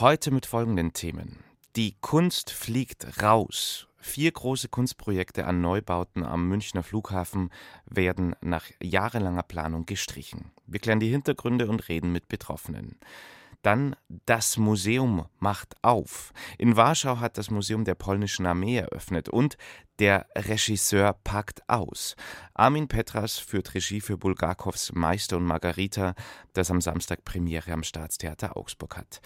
Heute mit folgenden Themen. Die Kunst fliegt raus. Vier große Kunstprojekte an Neubauten am Münchner Flughafen werden nach jahrelanger Planung gestrichen. Wir klären die Hintergründe und reden mit Betroffenen. Dann das Museum macht auf. In Warschau hat das Museum der polnischen Armee eröffnet und der Regisseur packt aus. Armin Petras führt Regie für Bulgakows Meister und Margarita, das am Samstag Premiere am Staatstheater Augsburg hat.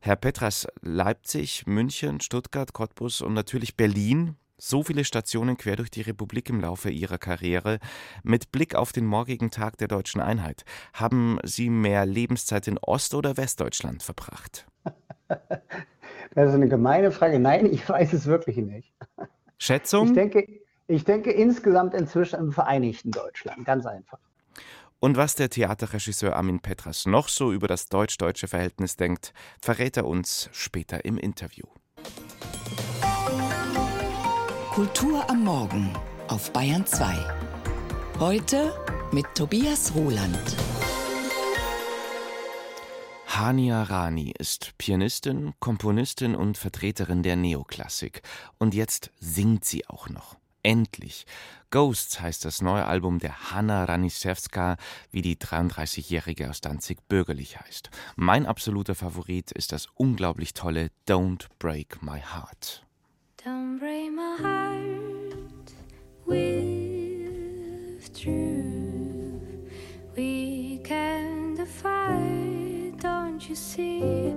Herr Petras, Leipzig, München, Stuttgart, Cottbus und natürlich Berlin so viele Stationen quer durch die Republik im Laufe Ihrer Karriere. Mit Blick auf den morgigen Tag der deutschen Einheit, haben Sie mehr Lebenszeit in Ost- oder Westdeutschland verbracht? Das ist eine gemeine Frage. Nein, ich weiß es wirklich nicht. Schätzung? Ich denke, ich denke insgesamt inzwischen im Vereinigten Deutschland. Ganz einfach. Und was der Theaterregisseur Armin Petras noch so über das deutsch-deutsche Verhältnis denkt, verrät er uns später im Interview. Kultur am Morgen auf Bayern 2. Heute mit Tobias Roland. Hania Rani ist Pianistin, Komponistin und Vertreterin der Neoklassik. Und jetzt singt sie auch noch. Endlich. Ghosts heißt das neue Album der Hanna Ranisewska, wie die 33-Jährige aus Danzig bürgerlich heißt. Mein absoluter Favorit ist das unglaublich tolle Don't Break My Heart. Don't break my heart with truth. We can defy, don't you see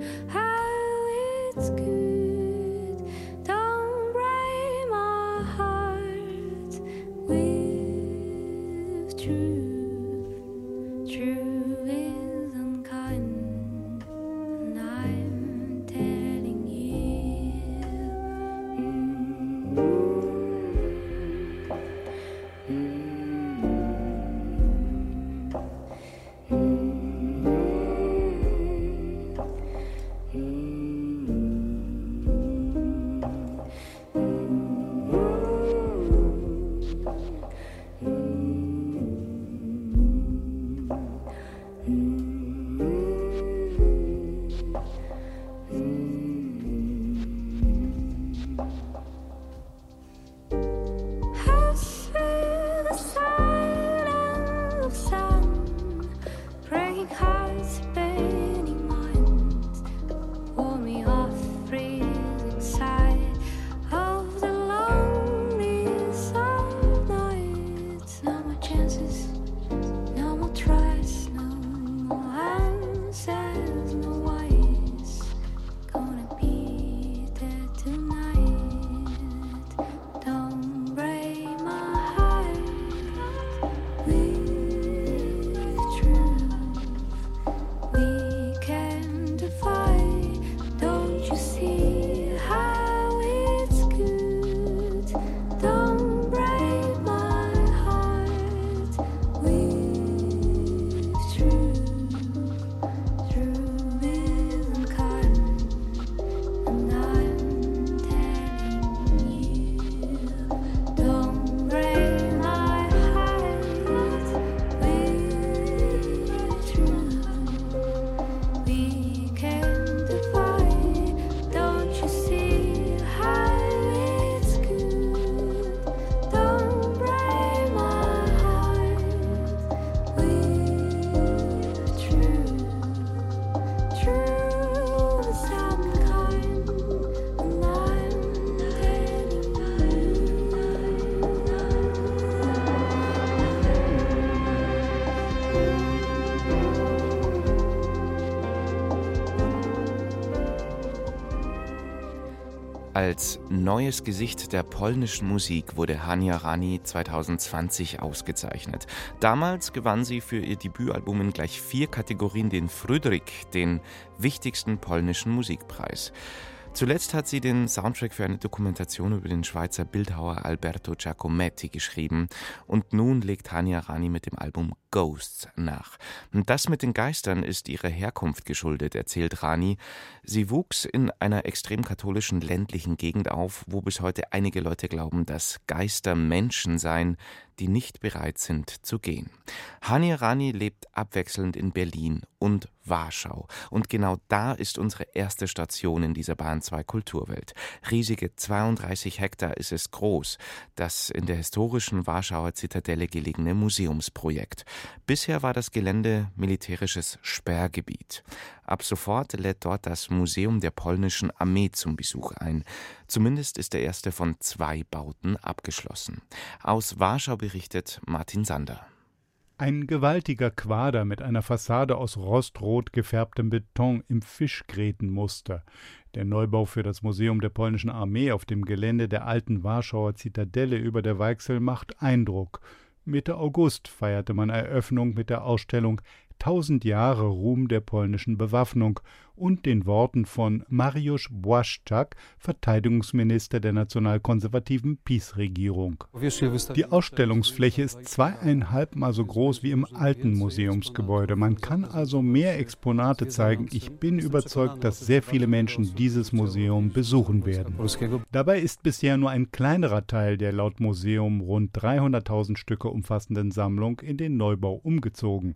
Als neues Gesicht der polnischen Musik wurde Hania Rani 2020 ausgezeichnet. Damals gewann sie für ihr Debütalbum in gleich vier Kategorien den Früdrik, den wichtigsten polnischen Musikpreis. Zuletzt hat sie den Soundtrack für eine Dokumentation über den Schweizer Bildhauer Alberto Giacometti geschrieben und nun legt Hania Rani mit dem Album Ghosts nach. Das mit den Geistern ist ihrer Herkunft geschuldet, erzählt Rani. Sie wuchs in einer extrem katholischen ländlichen Gegend auf, wo bis heute einige Leute glauben, dass Geister Menschen seien, die nicht bereit sind zu gehen. Hani Rani lebt abwechselnd in Berlin und Warschau. Und genau da ist unsere erste Station in dieser Bahn 2 Kulturwelt. Riesige 32 Hektar ist es groß, das in der historischen Warschauer Zitadelle gelegene Museumsprojekt. Bisher war das Gelände militärisches Sperrgebiet. Ab sofort lädt dort das Museum der polnischen Armee zum Besuch ein. Zumindest ist der erste von zwei Bauten abgeschlossen. Aus Warschau berichtet Martin Sander. Ein gewaltiger Quader mit einer Fassade aus rostrot gefärbtem Beton im Fischgrätenmuster. Der Neubau für das Museum der polnischen Armee auf dem Gelände der alten Warschauer Zitadelle über der Weichsel macht Eindruck. Mitte August feierte man Eröffnung mit der Ausstellung Tausend Jahre Ruhm der polnischen Bewaffnung und den Worten von Mariusz Błaszczak, Verteidigungsminister der nationalkonservativen PiS-Regierung. Die Ausstellungsfläche ist zweieinhalbmal so groß wie im alten Museumsgebäude. Man kann also mehr Exponate zeigen. Ich bin überzeugt, dass sehr viele Menschen dieses Museum besuchen werden. Dabei ist bisher nur ein kleinerer Teil der laut Museum rund 300.000 Stücke umfassenden Sammlung in den Neubau umgezogen.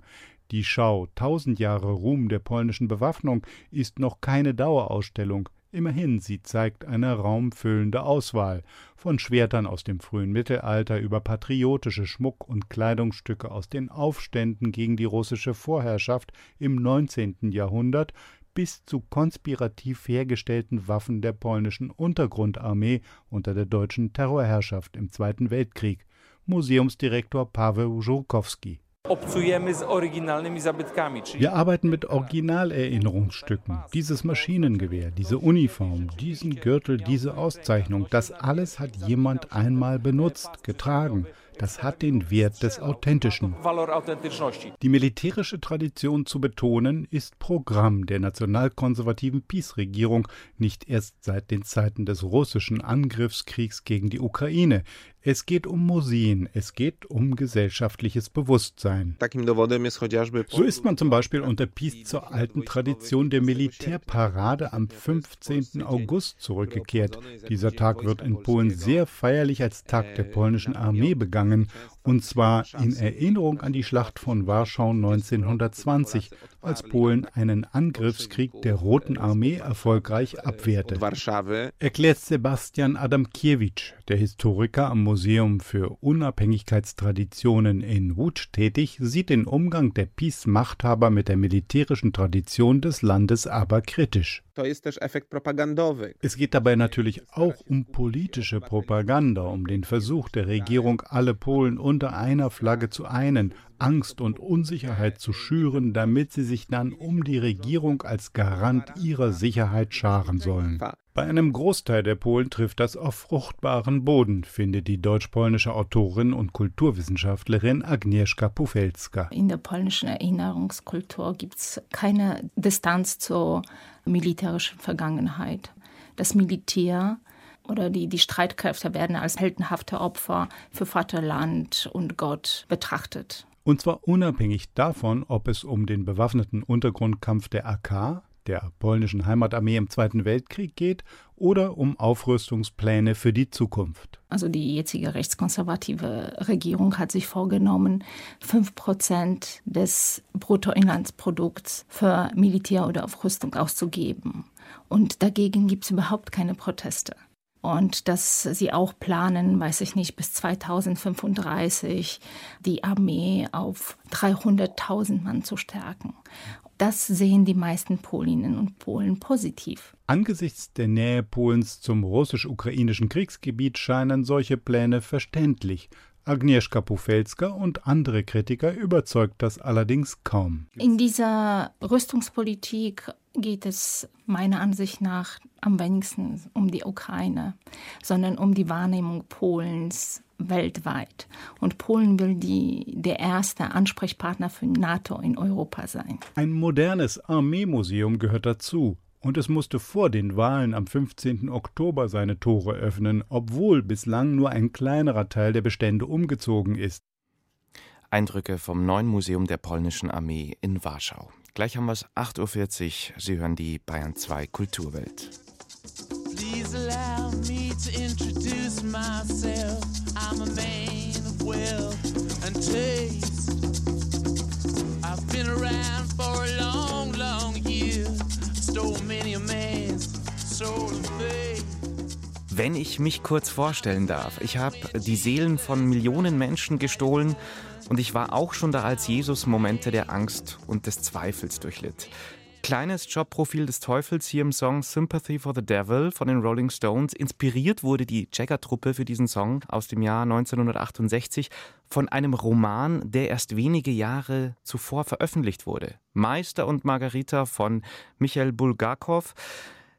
Die Schau Tausend Jahre Ruhm der polnischen Bewaffnung ist noch keine Dauerausstellung, immerhin sie zeigt eine raumfüllende Auswahl von Schwertern aus dem frühen Mittelalter über patriotische Schmuck und Kleidungsstücke aus den Aufständen gegen die russische Vorherrschaft im 19. Jahrhundert bis zu konspirativ hergestellten Waffen der polnischen Untergrundarmee unter der deutschen Terrorherrschaft im Zweiten Weltkrieg. Museumsdirektor Paweł Żurkowski wir arbeiten mit Originalerinnerungsstücken. Dieses Maschinengewehr, diese Uniform, diesen Gürtel, diese Auszeichnung, das alles hat jemand einmal benutzt, getragen. Das hat den Wert des Authentischen. Die militärische Tradition zu betonen, ist Programm der nationalkonservativen PiS-Regierung, nicht erst seit den Zeiten des russischen Angriffskriegs gegen die Ukraine. Es geht um Museen, es geht um gesellschaftliches Bewusstsein. So ist man zum Beispiel unter PiS zur alten Tradition der Militärparade am 15. August zurückgekehrt. Dieser Tag wird in Polen sehr feierlich als Tag der polnischen Armee begangen und zwar in Erinnerung an die Schlacht von Warschau 1920, als Polen einen Angriffskrieg der Roten Armee erfolgreich abwehrte. Erklärt Sebastian Adamkiewicz, der Historiker am Museum für Unabhängigkeitstraditionen in Łódź tätig, sieht den Umgang der PiS-Machthaber mit der militärischen Tradition des Landes aber kritisch. Es geht dabei natürlich auch um politische Propaganda, um den Versuch der Regierung, alle Polen unter einer Flagge zu einen, Angst und Unsicherheit zu schüren, damit sie sich dann um die Regierung als Garant ihrer Sicherheit scharen sollen. Bei einem Großteil der Polen trifft das auf fruchtbaren Boden, findet die deutsch-polnische Autorin und Kulturwissenschaftlerin Agnieszka Pufelska. In der polnischen Erinnerungskultur gibt es keine Distanz zur militärischen Vergangenheit. Das Militär oder die, die Streitkräfte werden als heldenhafte Opfer für Vaterland und Gott betrachtet. Und zwar unabhängig davon, ob es um den bewaffneten Untergrundkampf der AK, der polnischen Heimatarmee im Zweiten Weltkrieg geht, oder um Aufrüstungspläne für die Zukunft. Also die jetzige rechtskonservative Regierung hat sich vorgenommen, 5% des Bruttoinlandsprodukts für Militär oder Aufrüstung auszugeben. Und dagegen gibt es überhaupt keine Proteste und dass sie auch planen, weiß ich nicht, bis 2035 die Armee auf 300.000 Mann zu stärken. Das sehen die meisten Polinnen und Polen positiv. Angesichts der Nähe Polens zum russisch-ukrainischen Kriegsgebiet scheinen solche Pläne verständlich. Agnieszka Pufelska und andere Kritiker überzeugt das allerdings kaum. In dieser Rüstungspolitik geht es meiner Ansicht nach am wenigsten um die Ukraine, sondern um die Wahrnehmung Polens weltweit. Und Polen will die, der erste Ansprechpartner für NATO in Europa sein. Ein modernes Armeemuseum gehört dazu. Und es musste vor den Wahlen am 15. Oktober seine Tore öffnen, obwohl bislang nur ein kleinerer Teil der Bestände umgezogen ist. Eindrücke vom neuen Museum der polnischen Armee in Warschau. Gleich haben wir es 8.40 Uhr. Sie hören die Bayern 2 Kulturwelt. Please allow me to introduce myself. I'm a man of wealth and taste. I've been around for a long, long year. Stole many a man's soul of faith. Wenn ich mich kurz vorstellen darf, ich habe die Seelen von Millionen Menschen gestohlen und ich war auch schon da, als Jesus Momente der Angst und des Zweifels durchlitt. Kleines Jobprofil des Teufels hier im Song Sympathy for the Devil von den Rolling Stones. Inspiriert wurde die Jagger-Truppe für diesen Song aus dem Jahr 1968 von einem Roman, der erst wenige Jahre zuvor veröffentlicht wurde. Meister und Margarita von Michael Bulgakov.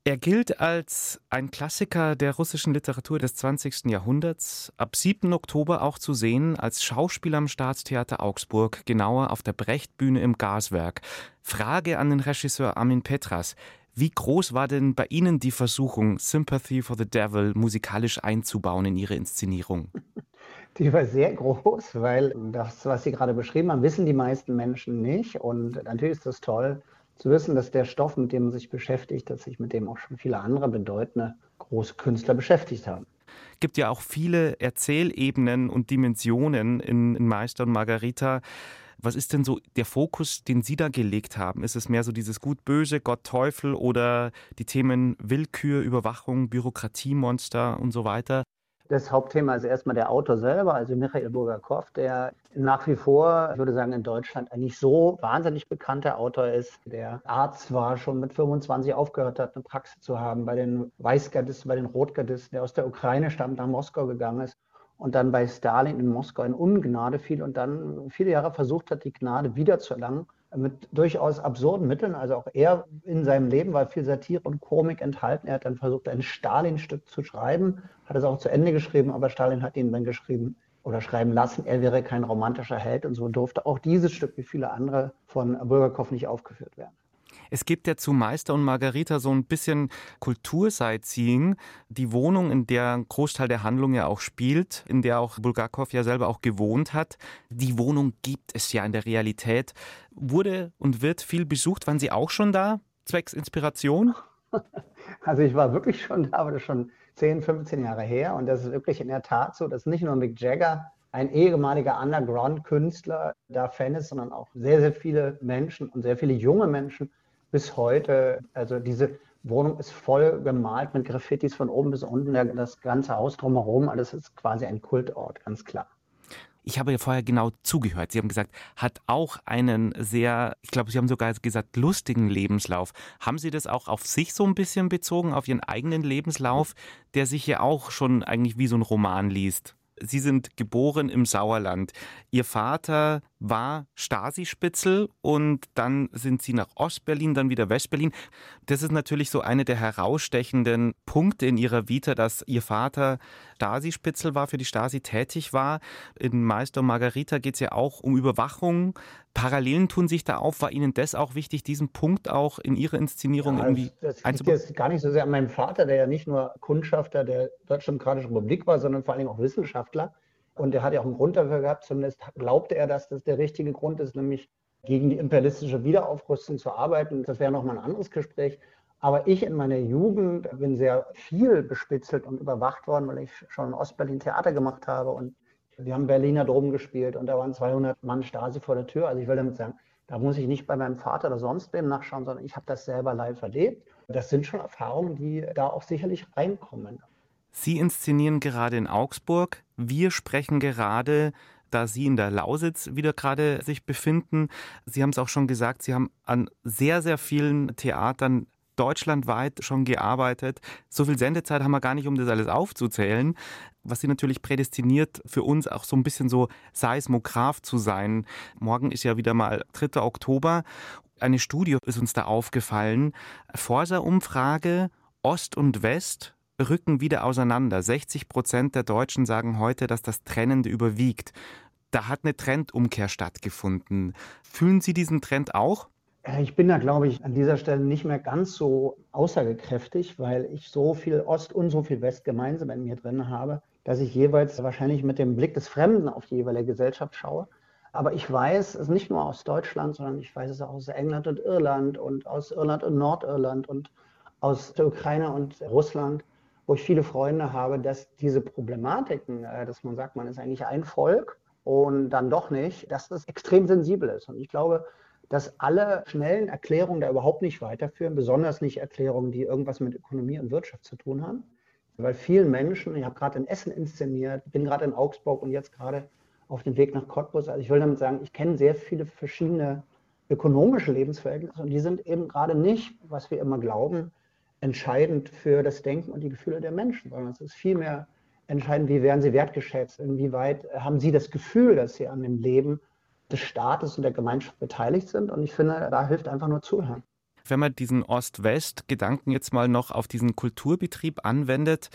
Er gilt als ein Klassiker der russischen Literatur des 20. Jahrhunderts, ab 7. Oktober auch zu sehen als Schauspieler am Staatstheater Augsburg, genauer auf der Brechtbühne im Gaswerk. Frage an den Regisseur Armin Petras. Wie groß war denn bei Ihnen die Versuchung, Sympathy for the Devil musikalisch einzubauen in Ihre Inszenierung? Die war sehr groß, weil das, was Sie gerade beschrieben haben, wissen die meisten Menschen nicht. Und natürlich ist das toll, zu wissen, dass der Stoff, mit dem man sich beschäftigt, dass sich mit dem auch schon viele andere bedeutende große Künstler beschäftigt haben. Es gibt ja auch viele Erzählebenen und Dimensionen in, in Meister und Margarita. Was ist denn so der Fokus, den Sie da gelegt haben? Ist es mehr so dieses Gut-Böse, Gott-Teufel oder die Themen Willkür, Überwachung, Bürokratiemonster und so weiter? Das Hauptthema ist erstmal der Autor selber, also Michael Bulgakov, der nach wie vor, ich würde sagen, in Deutschland ein nicht so wahnsinnig bekannter Autor ist, der Arzt war, schon mit 25 aufgehört hat, eine Praxis zu haben bei den Weißgardisten, bei den Rotgardisten, der aus der Ukraine stammt, nach Moskau gegangen ist und dann bei Stalin in Moskau in Ungnade fiel und dann viele Jahre versucht hat, die Gnade wiederzuerlangen mit durchaus absurden Mitteln. Also auch er in seinem Leben war viel Satire und Komik enthalten. Er hat dann versucht, ein Stalin-Stück zu schreiben, hat es auch zu Ende geschrieben, aber Stalin hat ihn dann geschrieben oder schreiben lassen, er wäre kein romantischer Held und so durfte auch dieses Stück wie viele andere von Bulgakov nicht aufgeführt werden. Es gibt ja zu Meister und Margarita so ein bisschen Kultursightseeing. Die Wohnung, in der ein Großteil der Handlung ja auch spielt, in der auch Bulgakov ja selber auch gewohnt hat. Die Wohnung gibt es ja in der Realität. Wurde und wird viel besucht. Waren Sie auch schon da? Zwecks Inspiration? Also ich war wirklich schon da, aber das ist schon 10, 15 Jahre her. Und das ist wirklich in der Tat so, dass nicht nur Mick Jagger ein ehemaliger Underground-Künstler da Fan ist, sondern auch sehr, sehr viele Menschen und sehr viele junge Menschen bis heute. Also diese Wohnung ist voll gemalt mit Graffitis von oben bis unten, das ganze Haus drumherum, alles ist quasi ein Kultort, ganz klar. Ich habe ja vorher genau zugehört. Sie haben gesagt, hat auch einen sehr, ich glaube, Sie haben sogar gesagt, lustigen Lebenslauf. Haben Sie das auch auf sich so ein bisschen bezogen, auf Ihren eigenen Lebenslauf, der sich ja auch schon eigentlich wie so ein Roman liest? Sie sind geboren im Sauerland. Ihr Vater war Stasi-Spitzel und dann sind Sie nach Ostberlin, dann wieder Westberlin. Das ist natürlich so eine der herausstechenden Punkte in Ihrer Vita, dass Ihr Vater Stasi-Spitzel war, für die Stasi tätig war. In Meister und Margarita geht es ja auch um Überwachung. Parallelen tun sich da auf. War Ihnen das auch wichtig, diesen Punkt auch in Ihrer Inszenierung ja, irgendwie das, das liegt jetzt gar nicht so sehr an meinem Vater, der ja nicht nur Kundschafter der Deutsch-Demokratischen Republik war, sondern vor allem auch Wissenschaftler. Und er hat ja auch einen Grund dafür gehabt, zumindest glaubte er, dass das der richtige Grund ist, nämlich gegen die imperialistische Wiederaufrüstung zu arbeiten. Das wäre nochmal ein anderes Gespräch. Aber ich in meiner Jugend bin sehr viel bespitzelt und überwacht worden, weil ich schon in Ostberlin Theater gemacht habe und wir haben Berliner Dom gespielt und da waren 200 Mann Stasi vor der Tür. Also ich will damit sagen, da muss ich nicht bei meinem Vater oder sonst wem nachschauen, sondern ich habe das selber live erlebt. Das sind schon Erfahrungen, die da auch sicherlich reinkommen. Sie inszenieren gerade in Augsburg. Wir sprechen gerade da Sie in der Lausitz wieder gerade sich befinden. Sie haben es auch schon gesagt, Sie haben an sehr, sehr vielen Theatern deutschlandweit schon gearbeitet. So viel Sendezeit haben wir gar nicht, um das alles aufzuzählen. Was sie natürlich prädestiniert, für uns auch so ein bisschen so Seismograph zu sein. Morgen ist ja wieder mal 3. Oktober. Eine Studie ist uns da aufgefallen. Forsa-Umfrage Ost und West rücken wieder auseinander. 60 Prozent der Deutschen sagen heute, dass das Trennende überwiegt. Da hat eine Trendumkehr stattgefunden. Fühlen Sie diesen Trend auch? Äh, ich bin da, glaube ich, an dieser Stelle nicht mehr ganz so aussagekräftig, weil ich so viel Ost und so viel West gemeinsam in mir drin habe, dass ich jeweils wahrscheinlich mit dem Blick des Fremden auf die jeweilige Gesellschaft schaue. Aber ich weiß es nicht nur aus Deutschland, sondern ich weiß es auch aus England und Irland und aus Irland und Nordirland und aus der Ukraine und Russland wo ich viele Freunde habe, dass diese Problematiken, äh, dass man sagt, man ist eigentlich ein Volk und dann doch nicht, dass das extrem sensibel ist. Und ich glaube, dass alle schnellen Erklärungen da überhaupt nicht weiterführen, besonders nicht Erklärungen, die irgendwas mit Ökonomie und Wirtschaft zu tun haben. Weil vielen Menschen, ich habe gerade in Essen inszeniert, bin gerade in Augsburg und jetzt gerade auf dem Weg nach Cottbus. Also ich will damit sagen, ich kenne sehr viele verschiedene ökonomische Lebensverhältnisse und die sind eben gerade nicht, was wir immer glauben, entscheidend für das Denken und die Gefühle der Menschen, sondern es ist vielmehr entscheidend, wie werden sie wertgeschätzt, inwieweit haben sie das Gefühl, dass sie an dem Leben des Staates und der Gemeinschaft beteiligt sind. Und ich finde, da hilft einfach nur Zuhören. Wenn man diesen Ost-West-Gedanken jetzt mal noch auf diesen Kulturbetrieb anwendet,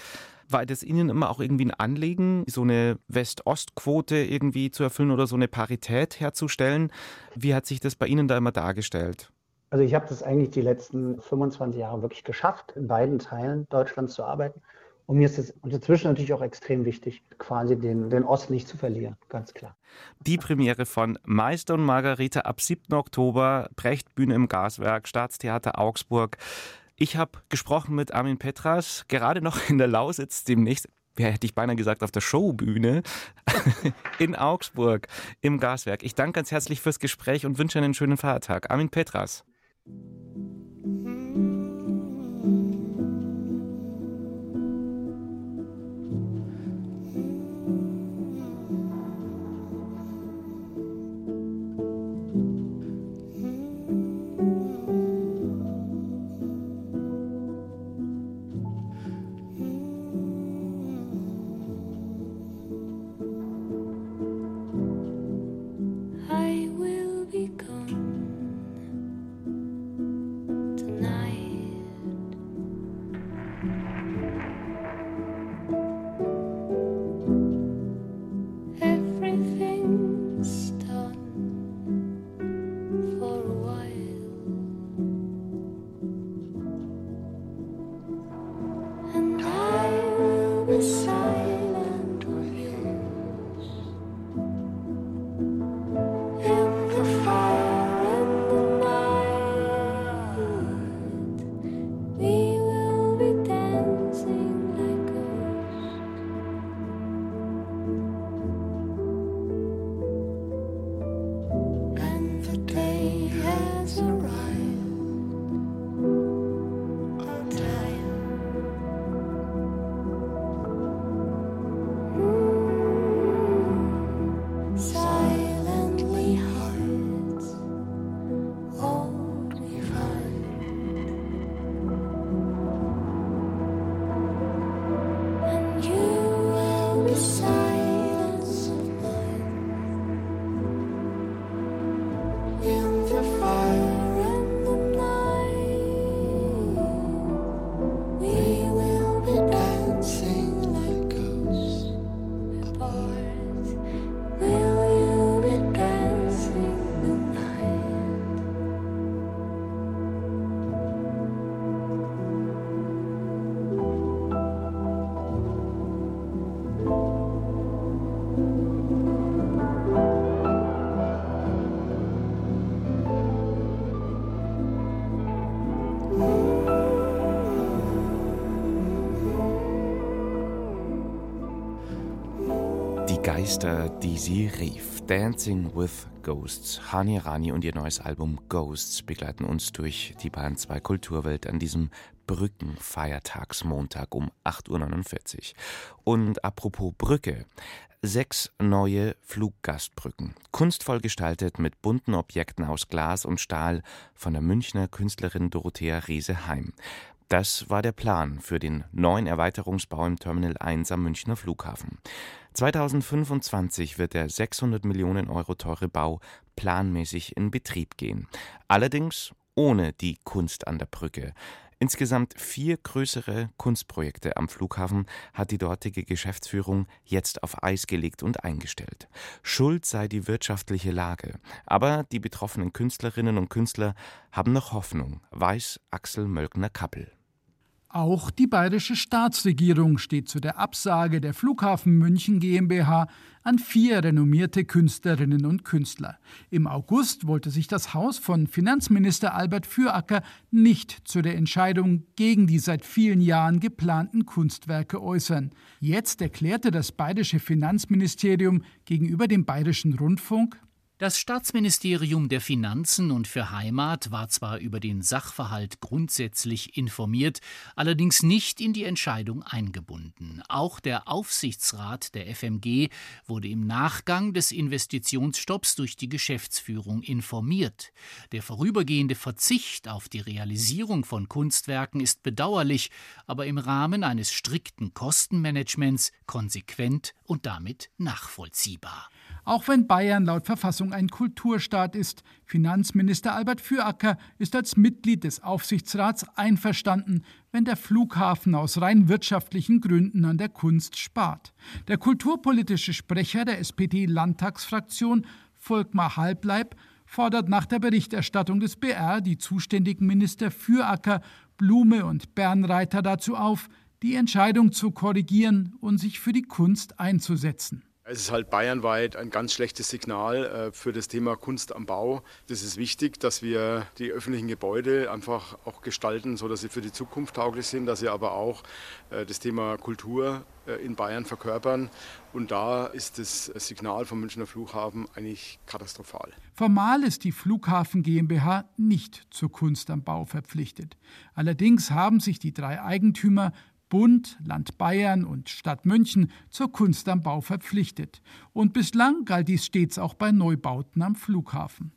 war das Ihnen immer auch irgendwie ein Anliegen, so eine West-Ost-Quote irgendwie zu erfüllen oder so eine Parität herzustellen? Wie hat sich das bei Ihnen da immer dargestellt? Also ich habe das eigentlich die letzten 25 Jahre wirklich geschafft, in beiden Teilen Deutschlands zu arbeiten. Und mir ist es dazwischen natürlich auch extrem wichtig, quasi den, den Ost nicht zu verlieren, ganz klar. Die Premiere von Meister und Margarete ab 7. Oktober, Brechtbühne im Gaswerk, Staatstheater Augsburg. Ich habe gesprochen mit Armin Petras, gerade noch in der Lausitz demnächst wer hätte ich beinahe gesagt, auf der Showbühne in Augsburg im Gaswerk. Ich danke ganz herzlich fürs Gespräch und wünsche einen schönen Feiertag. Armin Petras. Thank you Sim. Geister, die sie rief. Dancing with Ghosts. Hani Rani und ihr neues Album Ghosts begleiten uns durch die Bahn 2 Kulturwelt an diesem Brückenfeiertagsmontag um 8.49 Uhr. Und apropos Brücke. Sechs neue Fluggastbrücken. Kunstvoll gestaltet mit bunten Objekten aus Glas und Stahl von der Münchner Künstlerin Dorothea Reese-Heim. Das war der Plan für den neuen Erweiterungsbau im Terminal 1 am Münchner Flughafen. 2025 wird der 600 Millionen Euro teure Bau planmäßig in Betrieb gehen. Allerdings ohne die Kunst an der Brücke. Insgesamt vier größere Kunstprojekte am Flughafen hat die dortige Geschäftsführung jetzt auf Eis gelegt und eingestellt. Schuld sei die wirtschaftliche Lage. Aber die betroffenen Künstlerinnen und Künstler haben noch Hoffnung, weiß Axel Mölkner-Kappel. Auch die bayerische Staatsregierung steht zu der Absage der Flughafen München GmbH an vier renommierte Künstlerinnen und Künstler. Im August wollte sich das Haus von Finanzminister Albert Füracker nicht zu der Entscheidung gegen die seit vielen Jahren geplanten Kunstwerke äußern. Jetzt erklärte das bayerische Finanzministerium gegenüber dem bayerischen Rundfunk, Das Staatsministerium der Finanzen und für Heimat war zwar über den Sachverhalt grundsätzlich informiert, allerdings nicht in die Entscheidung eingebunden. Auch der Aufsichtsrat der FMG wurde im Nachgang des Investitionsstopps durch die Geschäftsführung informiert. Der vorübergehende Verzicht auf die Realisierung von Kunstwerken ist bedauerlich, aber im Rahmen eines strikten Kostenmanagements konsequent und damit nachvollziehbar. Auch wenn Bayern laut Verfassung ein Kulturstaat ist, Finanzminister Albert Füracker ist als Mitglied des Aufsichtsrats einverstanden, wenn der Flughafen aus rein wirtschaftlichen Gründen an der Kunst spart. Der kulturpolitische Sprecher der SPD-Landtagsfraktion, Volkmar Halbleib, fordert nach der Berichterstattung des BR die zuständigen Minister Füracker, Blume und Bernreiter dazu auf, die Entscheidung zu korrigieren und sich für die Kunst einzusetzen. Es ist halt bayernweit ein ganz schlechtes Signal äh, für das Thema Kunst am Bau. Das ist wichtig, dass wir die öffentlichen Gebäude einfach auch gestalten, sodass sie für die Zukunft tauglich sind, dass sie aber auch äh, das Thema Kultur äh, in Bayern verkörpern. Und da ist das Signal vom Münchner Flughafen eigentlich katastrophal. Formal ist die Flughafen GmbH nicht zur Kunst am Bau verpflichtet. Allerdings haben sich die drei Eigentümer Bund, Land Bayern und Stadt München zur Kunst am Bau verpflichtet. Und bislang galt dies stets auch bei Neubauten am Flughafen.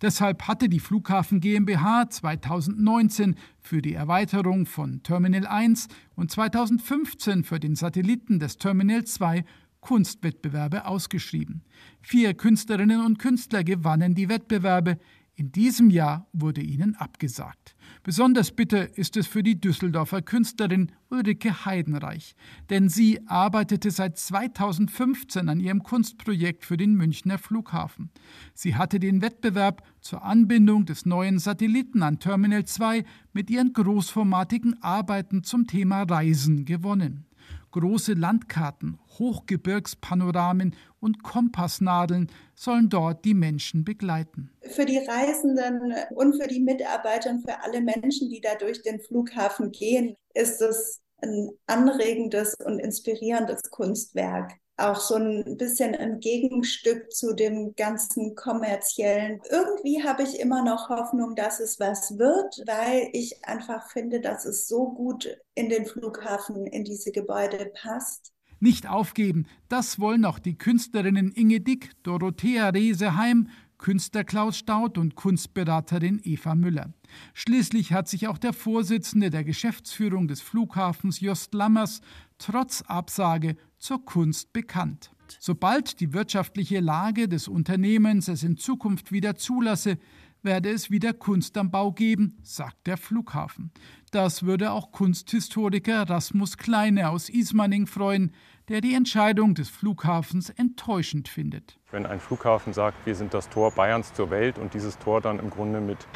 Deshalb hatte die Flughafen GmbH 2019 für die Erweiterung von Terminal 1 und 2015 für den Satelliten des Terminal 2 Kunstwettbewerbe ausgeschrieben. Vier Künstlerinnen und Künstler gewannen die Wettbewerbe. In diesem Jahr wurde ihnen abgesagt. Besonders bitter ist es für die Düsseldorfer Künstlerin Ulrike Heidenreich, denn sie arbeitete seit 2015 an ihrem Kunstprojekt für den Münchner Flughafen. Sie hatte den Wettbewerb zur Anbindung des neuen Satelliten an Terminal 2 mit ihren großformatigen Arbeiten zum Thema Reisen gewonnen große Landkarten, Hochgebirgspanoramen und Kompassnadeln sollen dort die Menschen begleiten. Für die Reisenden und für die Mitarbeiter und für alle Menschen, die da durch den Flughafen gehen, ist es ein anregendes und inspirierendes Kunstwerk auch so ein bisschen ein Gegenstück zu dem ganzen kommerziellen. Irgendwie habe ich immer noch Hoffnung, dass es was wird, weil ich einfach finde, dass es so gut in den Flughafen, in diese Gebäude passt. Nicht aufgeben, das wollen auch die Künstlerinnen Inge Dick, Dorothea Reseheim, Künstler Klaus Staud und Kunstberaterin Eva Müller. Schließlich hat sich auch der Vorsitzende der Geschäftsführung des Flughafens Jost Lammers trotz Absage zur Kunst bekannt. Sobald die wirtschaftliche Lage des Unternehmens es in Zukunft wieder zulasse, werde es wieder Kunst am Bau geben, sagt der Flughafen. Das würde auch Kunsthistoriker Rasmus Kleine aus Ismaning freuen, der die Entscheidung des Flughafens enttäuschend findet. Wenn ein Flughafen sagt, wir sind das Tor Bayerns zur Welt und dieses Tor dann im Grunde mit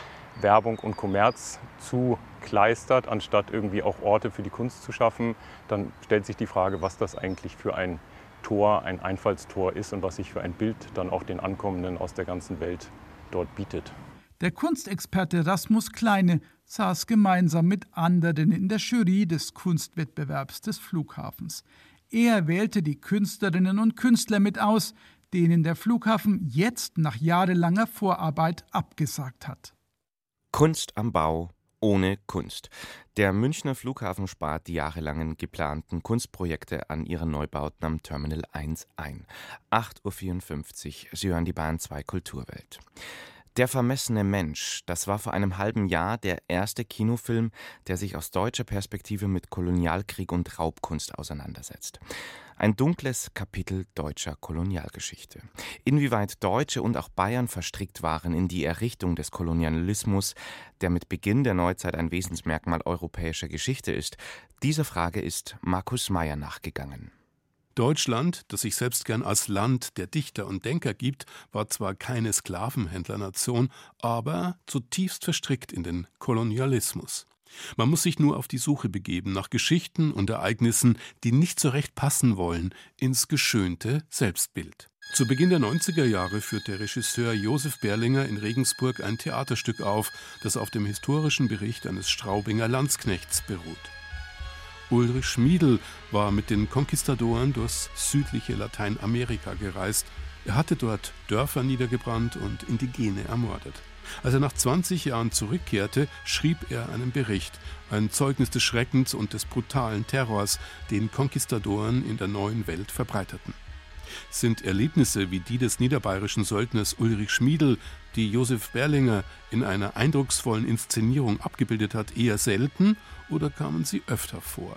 Werbung und Kommerz zukleistert, anstatt irgendwie auch Orte für die Kunst zu schaffen, dann stellt sich die Frage, was das eigentlich für ein Tor, ein Einfallstor ist und was sich für ein Bild dann auch den Ankommenden aus der ganzen Welt dort bietet. Der Kunstexperte Rasmus Kleine saß gemeinsam mit anderen in der Jury des Kunstwettbewerbs des Flughafens. Er wählte die Künstlerinnen und Künstler mit aus, denen der Flughafen jetzt nach jahrelanger Vorarbeit abgesagt hat. Kunst am Bau ohne Kunst. Der Münchner Flughafen spart die jahrelangen geplanten Kunstprojekte an ihren Neubauten am Terminal 1 ein. 8.54 Uhr, Sie hören die Bahn 2 Kulturwelt. Der vermessene Mensch, das war vor einem halben Jahr der erste Kinofilm, der sich aus deutscher Perspektive mit Kolonialkrieg und Raubkunst auseinandersetzt. Ein dunkles Kapitel deutscher Kolonialgeschichte. Inwieweit Deutsche und auch Bayern verstrickt waren in die Errichtung des Kolonialismus, der mit Beginn der Neuzeit ein Wesensmerkmal europäischer Geschichte ist, dieser Frage ist Markus Meyer nachgegangen. Deutschland, das sich selbst gern als Land der Dichter und Denker gibt, war zwar keine Sklavenhändlernation, aber zutiefst verstrickt in den Kolonialismus. Man muss sich nur auf die Suche begeben nach Geschichten und Ereignissen, die nicht so recht passen wollen ins geschönte Selbstbild. Zu Beginn der 90er Jahre führt der Regisseur Josef Berlinger in Regensburg ein Theaterstück auf, das auf dem historischen Bericht eines Straubinger Landsknechts beruht. Ulrich Schmiedel war mit den Konquistadoren durchs südliche Lateinamerika gereist Er hatte dort Dörfer niedergebrannt und Indigene ermordet. Als er nach 20 Jahren zurückkehrte, schrieb er einen Bericht, ein Zeugnis des Schreckens und des brutalen Terrors, den Konquistadoren in der neuen Welt verbreiteten. Sind Erlebnisse wie die des niederbayerischen Söldners Ulrich Schmiedel, die Josef Berlinger in einer eindrucksvollen Inszenierung abgebildet hat, eher selten oder kamen sie öfter vor?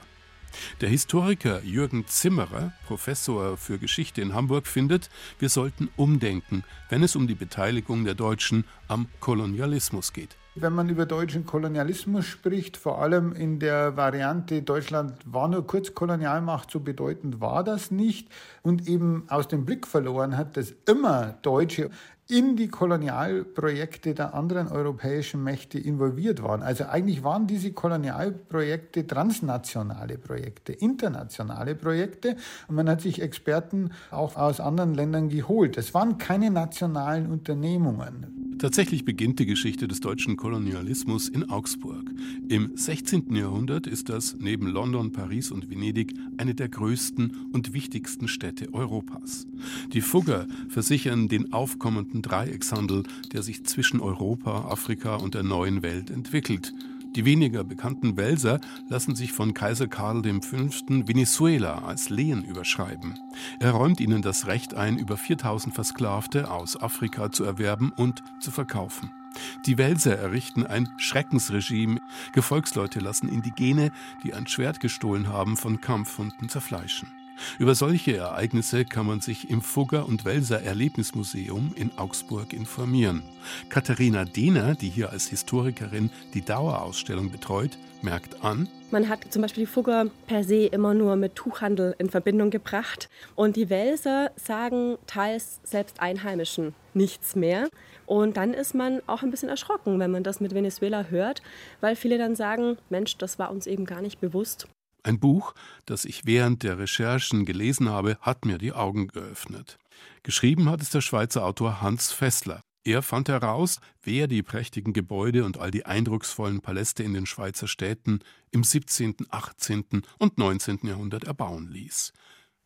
Der Historiker Jürgen Zimmerer, Professor für Geschichte in Hamburg, findet, wir sollten umdenken, wenn es um die Beteiligung der Deutschen am Kolonialismus geht. Wenn man über deutschen Kolonialismus spricht, vor allem in der Variante Deutschland war nur kurz Kolonialmacht, so bedeutend war das nicht und eben aus dem Blick verloren hat, dass immer Deutsche in die Kolonialprojekte der anderen europäischen Mächte involviert waren. Also eigentlich waren diese Kolonialprojekte transnationale Projekte, internationale Projekte und man hat sich Experten auch aus anderen Ländern geholt. Es waren keine nationalen Unternehmungen. Tatsächlich beginnt die Geschichte des deutschen Kolonialismus in Augsburg. Im 16. Jahrhundert ist das neben London, Paris und Venedig eine der größten und wichtigsten Städte Europas. Die Fugger versichern den aufkommenden Dreieckshandel, der sich zwischen Europa, Afrika und der neuen Welt entwickelt. Die weniger bekannten Welser lassen sich von Kaiser Karl V. Venezuela als Lehen überschreiben. Er räumt ihnen das Recht ein, über 4000 Versklavte aus Afrika zu erwerben und zu verkaufen. Die Welser errichten ein Schreckensregime. Gefolgsleute lassen Indigene, die ein Schwert gestohlen haben, von Kampfhunden zerfleischen. Über solche Ereignisse kann man sich im Fugger- und Welser Erlebnismuseum in Augsburg informieren. Katharina Dehner, die hier als Historikerin die Dauerausstellung betreut, merkt an, man hat zum Beispiel die Fugger per se immer nur mit Tuchhandel in Verbindung gebracht. Und die Welser sagen teils selbst Einheimischen nichts mehr. Und dann ist man auch ein bisschen erschrocken, wenn man das mit Venezuela hört, weil viele dann sagen, Mensch, das war uns eben gar nicht bewusst. Ein Buch, das ich während der Recherchen gelesen habe, hat mir die Augen geöffnet. Geschrieben hat es der Schweizer Autor Hans Fessler. Er fand heraus, wer die prächtigen Gebäude und all die eindrucksvollen Paläste in den Schweizer Städten im 17., 18. und 19. Jahrhundert erbauen ließ.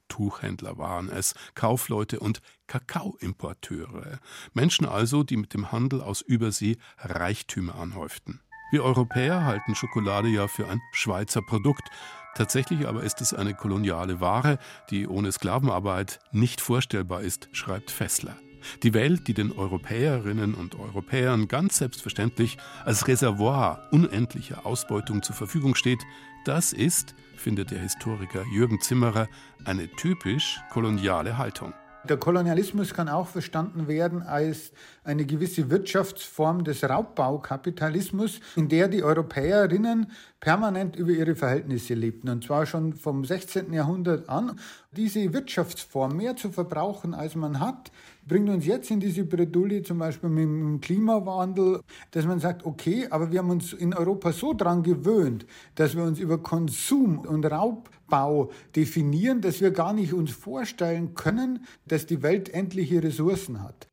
Tuchhändler waren es, Kaufleute und Kakaoimporteure. Menschen also, die mit dem Handel aus Übersee Reichtümer anhäuften. Wir Europäer halten Schokolade ja für ein Schweizer Produkt, Tatsächlich aber ist es eine koloniale Ware, die ohne Sklavenarbeit nicht vorstellbar ist, schreibt Fessler. Die Welt, die den Europäerinnen und Europäern ganz selbstverständlich als Reservoir unendlicher Ausbeutung zur Verfügung steht, das ist, findet der Historiker Jürgen Zimmerer, eine typisch koloniale Haltung. Der Kolonialismus kann auch verstanden werden als eine gewisse Wirtschaftsform des Raubbaukapitalismus, in der die Europäerinnen permanent über ihre Verhältnisse lebten. Und zwar schon vom 16. Jahrhundert an. Diese Wirtschaftsform, mehr zu verbrauchen, als man hat, bringt uns jetzt in diese Bredouille, zum Beispiel mit dem Klimawandel, dass man sagt, okay, aber wir haben uns in Europa so dran gewöhnt, dass wir uns über Konsum und Raubbau definieren, dass wir gar nicht uns vorstellen können, dass die Welt endliche Ressourcen hat.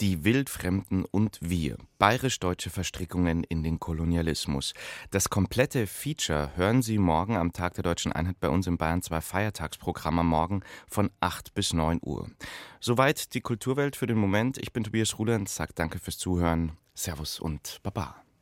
Die Wildfremden und wir. Bayerisch-deutsche Verstrickungen in den Kolonialismus. Das komplette Feature hören Sie morgen am Tag der Deutschen Einheit bei uns im Bayern 2 Feiertagsprogramm am Morgen von 8 bis 9 Uhr. Soweit die Kulturwelt für den Moment. Ich bin Tobias Ruland, sage danke fürs Zuhören. Servus und Baba.